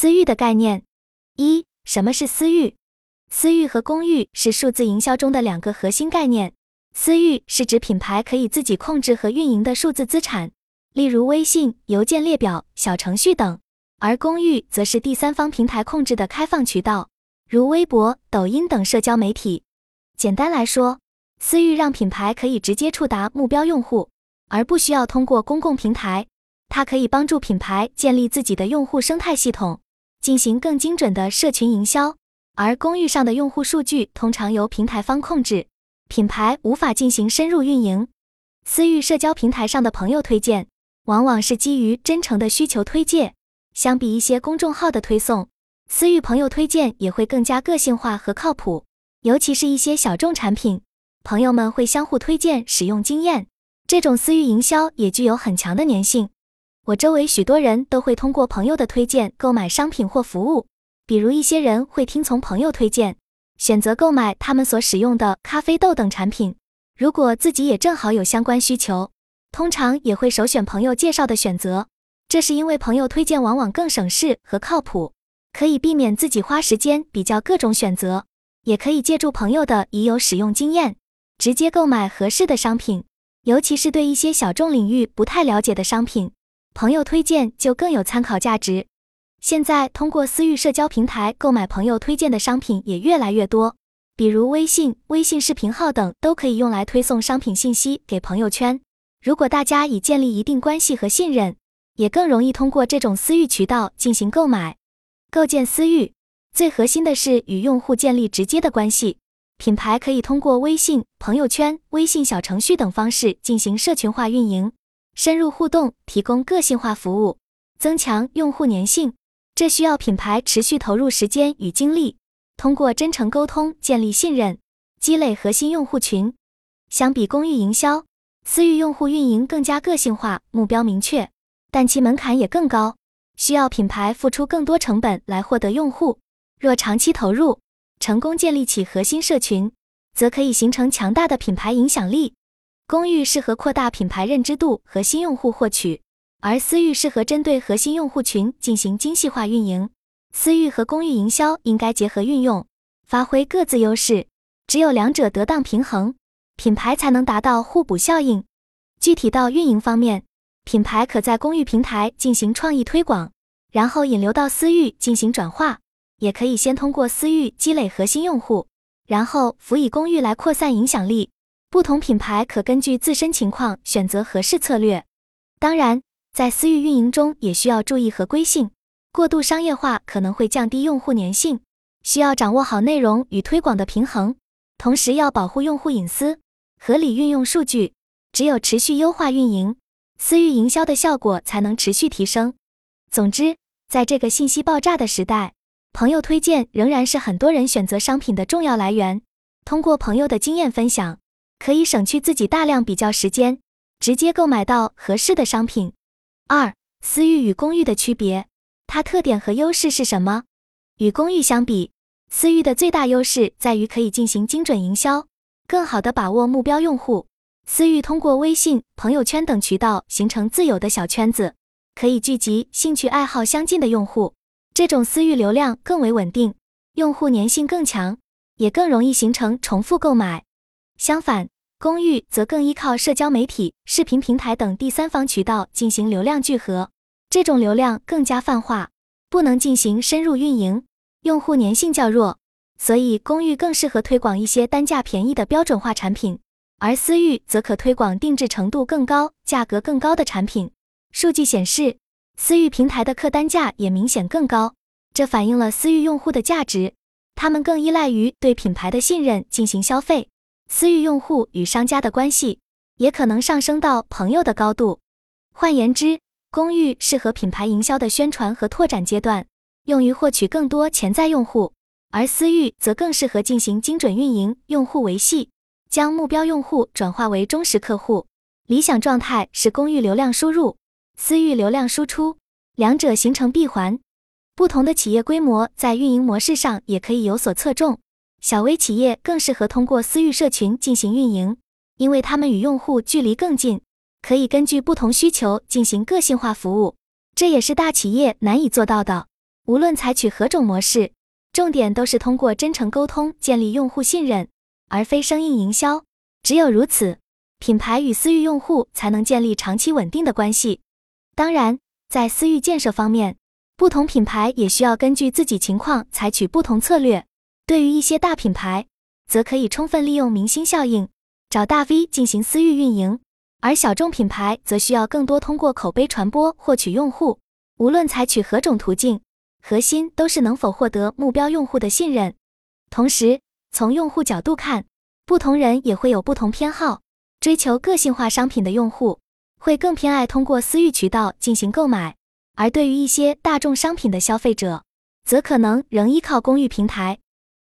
私域的概念。一、什么是私域？私域和公域是数字营销中的两个核心概念。私域是指品牌可以自己控制和运营的数字资产，例如微信、邮件列表、小程序等；而公域则是第三方平台控制的开放渠道，如微博、抖音等社交媒体。简单来说，私域让品牌可以直接触达目标用户，而不需要通过公共平台。它可以帮助品牌建立自己的用户生态系统，进行更精准的社群营销。而公域上的用户数据通常由平台方控制，品牌无法进行深入运营。私域社交平台上的朋友推荐，往往是基于真诚的需求推荐，相比一些公众号的推送，私域朋友推荐也会更加个性化和靠谱。尤其是一些小众产品，朋友们会相互推荐使用经验，这种私域营销也具有很强的粘性。我周围许多人都会通过朋友的推荐购买商品或服务，比如一些人会听从朋友推荐，选择购买他们所使用的咖啡豆等产品。如果自己也正好有相关需求，通常也会首选朋友介绍的选择。这是因为朋友推荐往往更省事和靠谱，可以避免自己花时间比较各种选择。也可以借助朋友的已有使用经验，直接购买合适的商品。尤其是对一些小众领域不太了解的商品，朋友推荐就更有参考价值。现在通过私域社交平台购买朋友推荐的商品也越来越多，比如微信、微信视频号等都可以用来推送商品信息给朋友圈。如果大家已建立一定关系和信任，也更容易通过这种私域渠道进行购买，构建私域。最核心的是与用户建立直接的关系，品牌可以通过微信朋友圈、微信小程序等方式进行社群化运营，深入互动，提供个性化服务，增强用户粘性。这需要品牌持续投入时间与精力，通过真诚沟通建立信任，积累核心用户群。相比公域营销，私域用户运营更加个性化，目标明确，但其门槛也更高，需要品牌付出更多成本来获得用户。若长期投入，成功建立起核心社群，则可以形成强大的品牌影响力。公域适合扩大品牌认知度和新用户获取，而私域适合针对核心用户群进行精细化运营。私域和公域营销应该结合运用，发挥各自优势。只有两者得当平衡，品牌才能达到互补效应。具体到运营方面，品牌可在公域平台进行创意推广，然后引流到私域进行转化。也可以先通过私域积累核心用户，然后辅以公域来扩散影响力。不同品牌可根据自身情况选择合适策略。当然，在私域运营中也需要注意合规性，过度商业化可能会降低用户粘性，需要掌握好内容与推广的平衡，同时要保护用户隐私，合理运用数据。只有持续优化运营，私域营销的效果才能持续提升。总之，在这个信息爆炸的时代。朋友推荐仍然是很多人选择商品的重要来源。通过朋友的经验分享，可以省去自己大量比较时间，直接购买到合适的商品。二、私域与公域的区别，它特点和优势是什么？与公域相比，私域的最大优势在于可以进行精准营销，更好的把握目标用户。私域通过微信、朋友圈等渠道形成自有的小圈子，可以聚集兴趣爱好相近的用户。这种私域流量更为稳定，用户粘性更强，也更容易形成重复购买。相反，公寓则更依靠社交媒体、视频平台等第三方渠道进行流量聚合，这种流量更加泛化，不能进行深入运营，用户粘性较弱，所以公寓更适合推广一些单价便宜的标准化产品，而私域则可推广定制程度更高、价格更高的产品。数据显示。私域平台的客单价也明显更高，这反映了私域用户的价值，他们更依赖于对品牌的信任进行消费。私域用户与商家的关系也可能上升到朋友的高度。换言之，公域适合品牌营销的宣传和拓展阶段，用于获取更多潜在用户；而私域则更适合进行精准运营、用户维系，将目标用户转化为忠实客户。理想状态是公域流量输入。私域流量输出，两者形成闭环。不同的企业规模在运营模式上也可以有所侧重。小微企业更适合通过私域社群进行运营，因为他们与用户距离更近，可以根据不同需求进行个性化服务。这也是大企业难以做到的。无论采取何种模式，重点都是通过真诚沟通建立用户信任，而非生硬营销。只有如此，品牌与私域用户才能建立长期稳定的关系。当然，在私域建设方面，不同品牌也需要根据自己情况采取不同策略。对于一些大品牌，则可以充分利用明星效应，找大 V 进行私域运营；而小众品牌则需要更多通过口碑传播获取用户。无论采取何种途径，核心都是能否获得目标用户的信任。同时，从用户角度看，不同人也会有不同偏好。追求个性化商品的用户会更偏爱通过私域渠道进行购买，而对于一些大众商品的消费者，则可能仍依靠公域平台。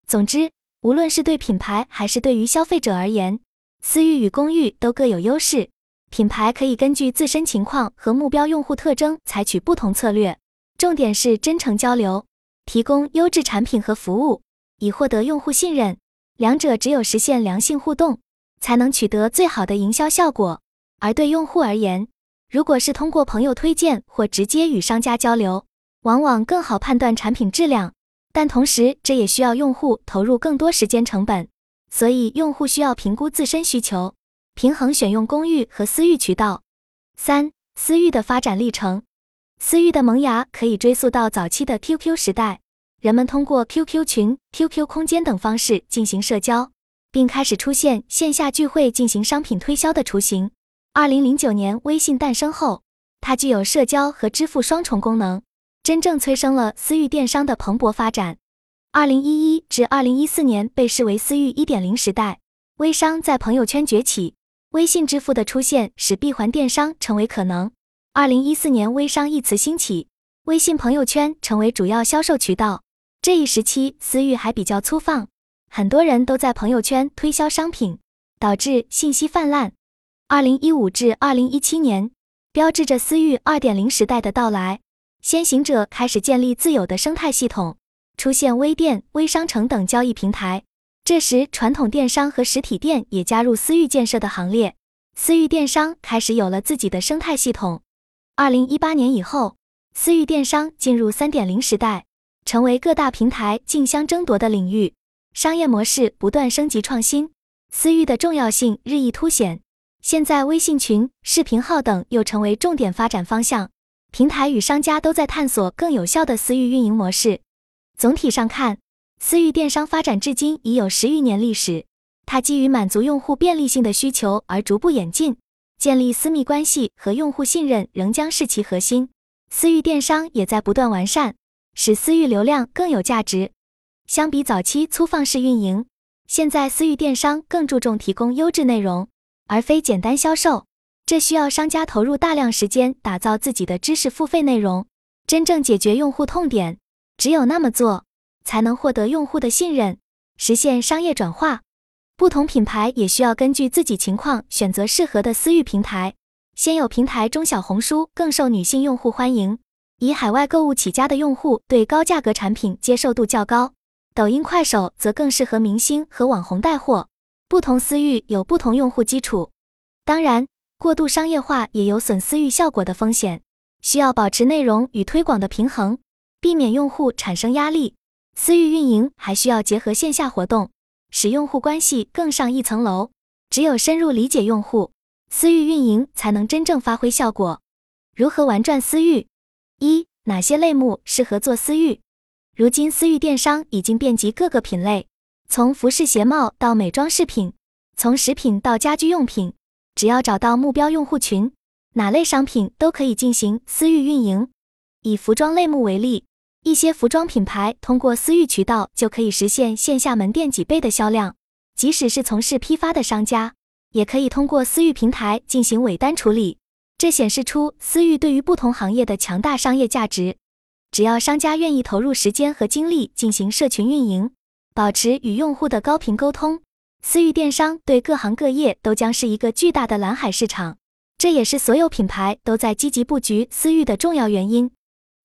总之，无论是对品牌还是对于消费者而言，私域与公域都各有优势。品牌可以根据自身情况和目标用户特征采取不同策略，重点是真诚交流，提供优质产品和服务，以获得用户信任。两者只有实现良性互动，才能取得最好的营销效果。而对用户而言，如果是通过朋友推荐或直接与商家交流，往往更好判断产品质量。但同时，这也需要用户投入更多时间成本，所以用户需要评估自身需求，平衡选用公域和私域渠道。三、私域的发展历程，私域的萌芽可以追溯到早期的 QQ 时代，人们通过 QQ 群、QQ 空间等方式进行社交，并开始出现线下聚会进行商品推销的雏形。二零零九年，微信诞生后，它具有社交和支付双重功能。真正催生了私域电商的蓬勃发展。二零一一至二零一四年被视为私域一点零时代，微商在朋友圈崛起，微信支付的出现使闭环电商成为可能。二零一四年，微商一词兴起，微信朋友圈成为主要销售渠道。这一时期，私域还比较粗放，很多人都在朋友圈推销商品，导致信息泛滥。二零一五至二零一七年，标志着私域二点零时代的到来。先行者开始建立自有的生态系统，出现微店、微商城等交易平台。这时，传统电商和实体店也加入私域建设的行列，私域电商开始有了自己的生态系统。二零一八年以后，私域电商进入三点零时代，成为各大平台竞相争夺的领域，商业模式不断升级创新，私域的重要性日益凸显。现在，微信群、视频号等又成为重点发展方向。平台与商家都在探索更有效的私域运营模式。总体上看，私域电商发展至今已有十余年历史。它基于满足用户便利性的需求而逐步演进，建立私密关系和用户信任仍将是其核心。私域电商也在不断完善，使私域流量更有价值。相比早期粗放式运营，现在私域电商更注重提供优质内容，而非简单销售。这需要商家投入大量时间打造自己的知识付费内容，真正解决用户痛点。只有那么做，才能获得用户的信任，实现商业转化。不同品牌也需要根据自己情况选择适合的私域平台。先有平台中小红书更受女性用户欢迎，以海外购物起家的用户对高价格产品接受度较高。抖音、快手则更适合明星和网红带货。不同私域有不同用户基础，当然。过度商业化也有损私域效果的风险，需要保持内容与推广的平衡，避免用户产生压力。私域运营还需要结合线下活动，使用户关系更上一层楼。只有深入理解用户，私域运营才能真正发挥效果。如何玩转私域？一、哪些类目适合做私域？如今私域电商已经遍及各个品类，从服饰鞋帽到美妆饰品，从食品到家居用品。只要找到目标用户群，哪类商品都可以进行私域运营。以服装类目为例，一些服装品牌通过私域渠道就可以实现线下门店几倍的销量。即使是从事批发的商家，也可以通过私域平台进行尾单处理。这显示出私域对于不同行业的强大商业价值。只要商家愿意投入时间和精力进行社群运营，保持与用户的高频沟通。私域电商对各行各业都将是一个巨大的蓝海市场，这也是所有品牌都在积极布局私域的重要原因。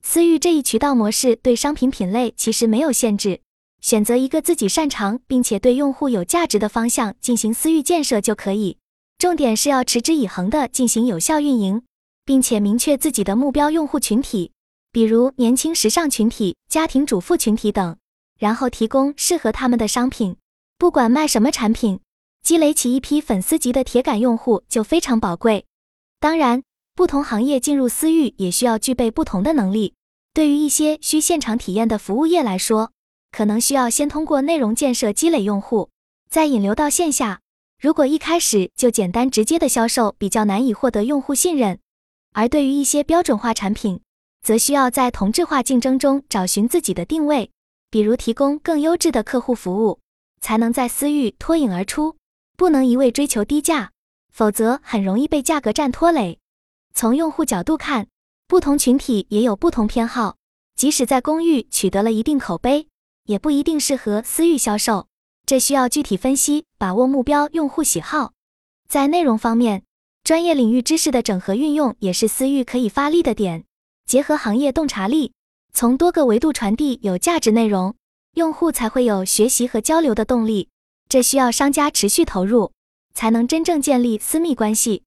私域这一渠道模式对商品品类其实没有限制，选择一个自己擅长并且对用户有价值的方向进行私域建设就可以。重点是要持之以恒地进行有效运营，并且明确自己的目标用户群体，比如年轻时尚群体、家庭主妇群体等，然后提供适合他们的商品。不管卖什么产品，积累起一批粉丝级的铁杆用户就非常宝贵。当然，不同行业进入私域也需要具备不同的能力。对于一些需现场体验的服务业来说，可能需要先通过内容建设积累用户，再引流到线下。如果一开始就简单直接的销售，比较难以获得用户信任。而对于一些标准化产品，则需要在同质化竞争中找寻自己的定位，比如提供更优质的客户服务，才能在私域脱颖而出。不能一味追求低价，否则很容易被价格战拖累。从用户角度看，不同群体也有不同偏好，即使在公域取得了一定口碑，也不一定适合私域销售。这需要具体分析，把握目标用户喜好。在内容方面，专业领域知识的整合运用也是私域可以发力的点。结合行业洞察力，从多个维度传递有价值内容，用户才会有学习和交流的动力。这需要商家持续投入，才能真正建立私密关系。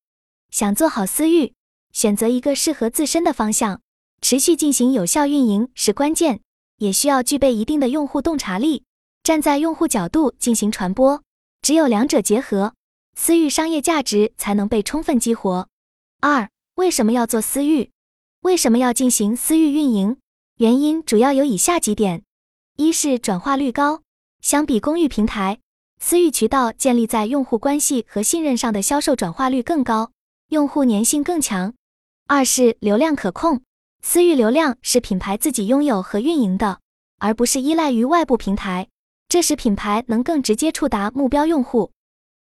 想做好私域，选择一个适合自身的方向，持续进行有效运营是关键，也需要具备一定的用户洞察力。站在用户角度进行传播，只有两者结合，私域商业价值才能被充分激活。二、为什么要做私域？为什么要进行私域运营？原因主要有以下几点：一是转化率高，相比公域平台，私域渠道建立在用户关系和信任上的销售转化率更高，用户粘性更强；二是流量可控，私域流量是品牌自己拥有和运营的，而不是依赖于外部平台。这使品牌能更直接触达目标用户。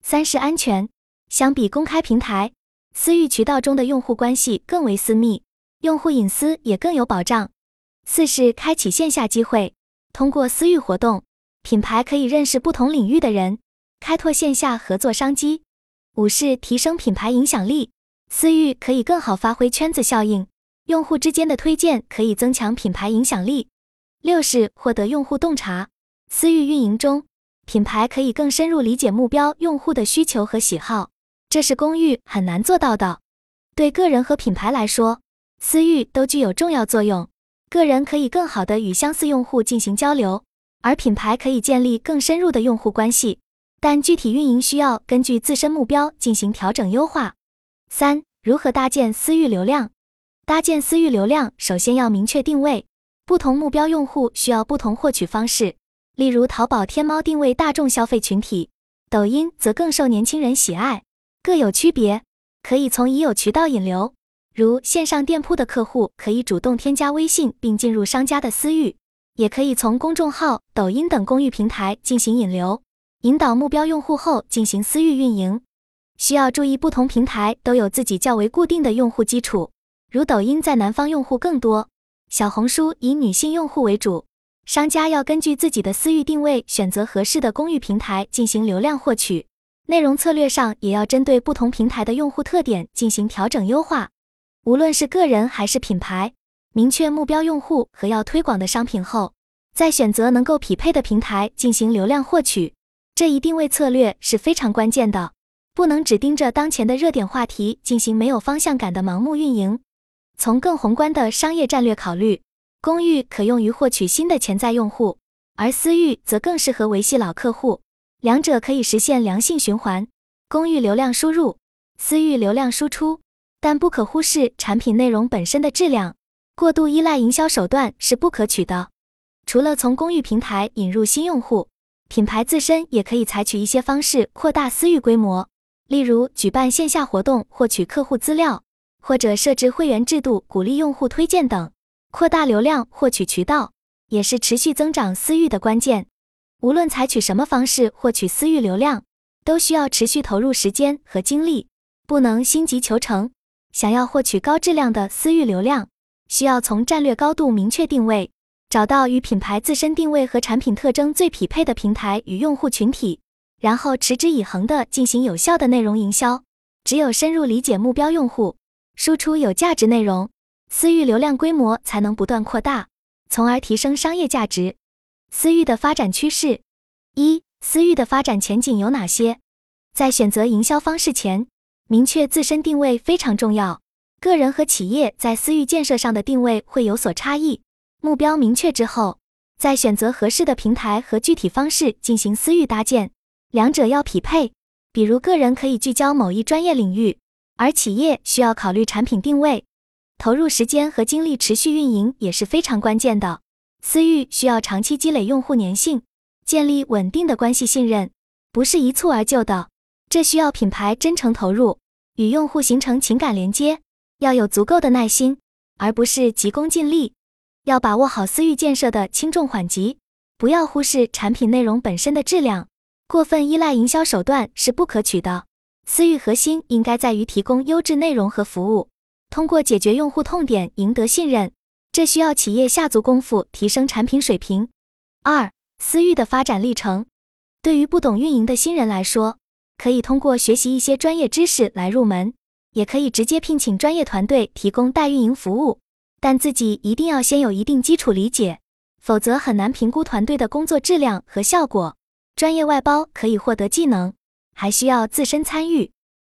三是安全，相比公开平台，私域渠道中的用户关系更为私密，用户隐私也更有保障。四是开启线下机会，通过私域活动，品牌可以认识不同领域的人，开拓线下合作商机。五是提升品牌影响力，私域可以更好发挥圈子效应，用户之间的推荐可以增强品牌影响力。六是获得用户洞察。私域运营中，品牌可以更深入理解目标用户的需求和喜好，这是公域很难做到的。对个人和品牌来说，私域都具有重要作用。个人可以更好的与相似用户进行交流，而品牌可以建立更深入的用户关系。但具体运营需要根据自身目标进行调整优化。三、如何搭建私域流量？搭建私域流量，首先要明确定位，不同目标用户需要不同获取方式。例如，淘宝、天猫定位大众消费群体，抖音则更受年轻人喜爱，各有区别。可以从已有渠道引流，如线上店铺的客户可以主动添加微信并进入商家的私域，也可以从公众号、抖音等公域平台进行引流，引导目标用户后进行私域运营。需要注意，不同平台都有自己较为固定的用户基础，如抖音在南方用户更多，小红书以女性用户为主。商家要根据自己的私域定位，选择合适的公域平台进行流量获取。内容策略上也要针对不同平台的用户特点进行调整优化。无论是个人还是品牌，明确目标用户和要推广的商品后，再选择能够匹配的平台进行流量获取。这一定位策略是非常关键的，不能只盯着当前的热点话题进行没有方向感的盲目运营。从更宏观的商业战略考虑。公域可用于获取新的潜在用户，而私域则更适合维系老客户，两者可以实现良性循环。公域流量输入，私域流量输出，但不可忽视产品内容本身的质量。过度依赖营销手段是不可取的。除了从公域平台引入新用户，品牌自身也可以采取一些方式扩大私域规模，例如举办线下活动获取客户资料，或者设置会员制度鼓励用户推荐等。扩大流量获取渠道，也是持续增长私域的关键。无论采取什么方式获取私域流量，都需要持续投入时间和精力，不能心急求成。想要获取高质量的私域流量，需要从战略高度明确定位，找到与品牌自身定位和产品特征最匹配的平台与用户群体，然后持之以恒地进行有效的内容营销。只有深入理解目标用户，输出有价值内容。私域流量规模才能不断扩大，从而提升商业价值。私域的发展趋势：一、私域的发展前景有哪些？在选择营销方式前，明确自身定位非常重要。个人和企业在私域建设上的定位会有所差异。目标明确之后，再选择合适的平台和具体方式进行私域搭建，两者要匹配。比如，个人可以聚焦某一专业领域，而企业需要考虑产品定位，投入时间和精力持续运营也是非常关键的。私域需要长期积累用户粘性，建立稳定的关系信任，不是一蹴而就的。这需要品牌真诚投入，与用户形成情感连接，要有足够的耐心，而不是急功近利。要把握好私域建设的轻重缓急，不要忽视产品内容本身的质量。过分依赖营销手段是不可取的。私域核心应该在于提供优质内容和服务，通过解决用户痛点赢得信任。这需要企业下足功夫提升产品水平。二、私域的发展历程，对于不懂运营的新人来说。可以通过学习一些专业知识来入门，也可以直接聘请专业团队提供代运营服务，但自己一定要先有一定基础理解，否则很难评估团队的工作质量和效果。专业外包可以获得技能，还需要自身参与。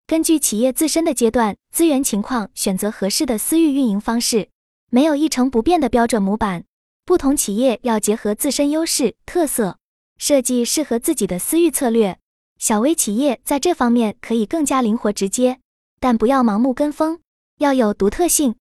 根据企业自身的阶段、资源情况，选择合适的私域运营方式。没有一成不变的标准模板，不同企业要结合自身优势特色，设计适合自己的私域策略。小微企业在这方面可以更加灵活直接，但不要盲目跟风，要有独特性，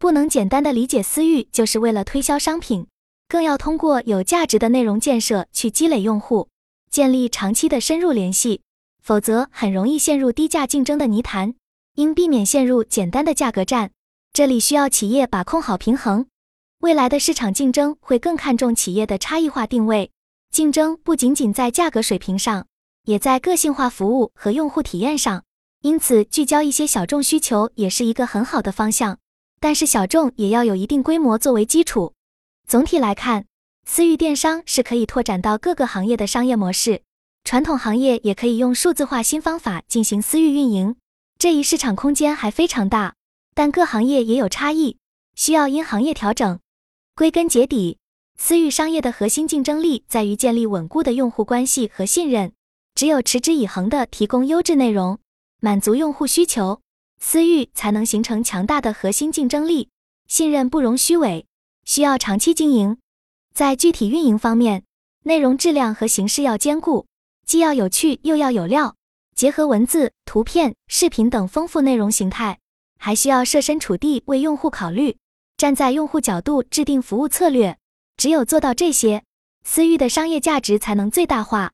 不能简单的理解私域就是为了推销商品，更要通过有价值的内容建设去积累用户，建立长期的深入联系，否则很容易陷入低价竞争的泥潭，应避免陷入简单的价格战。这里需要企业把控好平衡，未来的市场竞争会更看重企业的差异化定位，竞争不仅仅在价格水平上。也在个性化服务和用户体验上，因此聚焦一些小众需求也是一个很好的方向。但是小众也要有一定规模作为基础。总体来看，私域电商是可以拓展到各个行业的商业模式，传统行业也可以用数字化新方法进行私域运营。这一市场空间还非常大，但各行业也有差异，需要因行业调整。归根结底，私域商业的核心竞争力在于建立稳固的用户关系和信任。只有持之以恒地提供优质内容，满足用户需求，私域才能形成强大的核心竞争力。信任不容虚伪，需要长期经营。在具体运营方面，内容质量和形式要兼顾，既要有趣又要有料，结合文字、图片、视频等丰富内容形态，还需要设身处地为用户考虑，站在用户角度制定服务策略。只有做到这些，私域的商业价值才能最大化。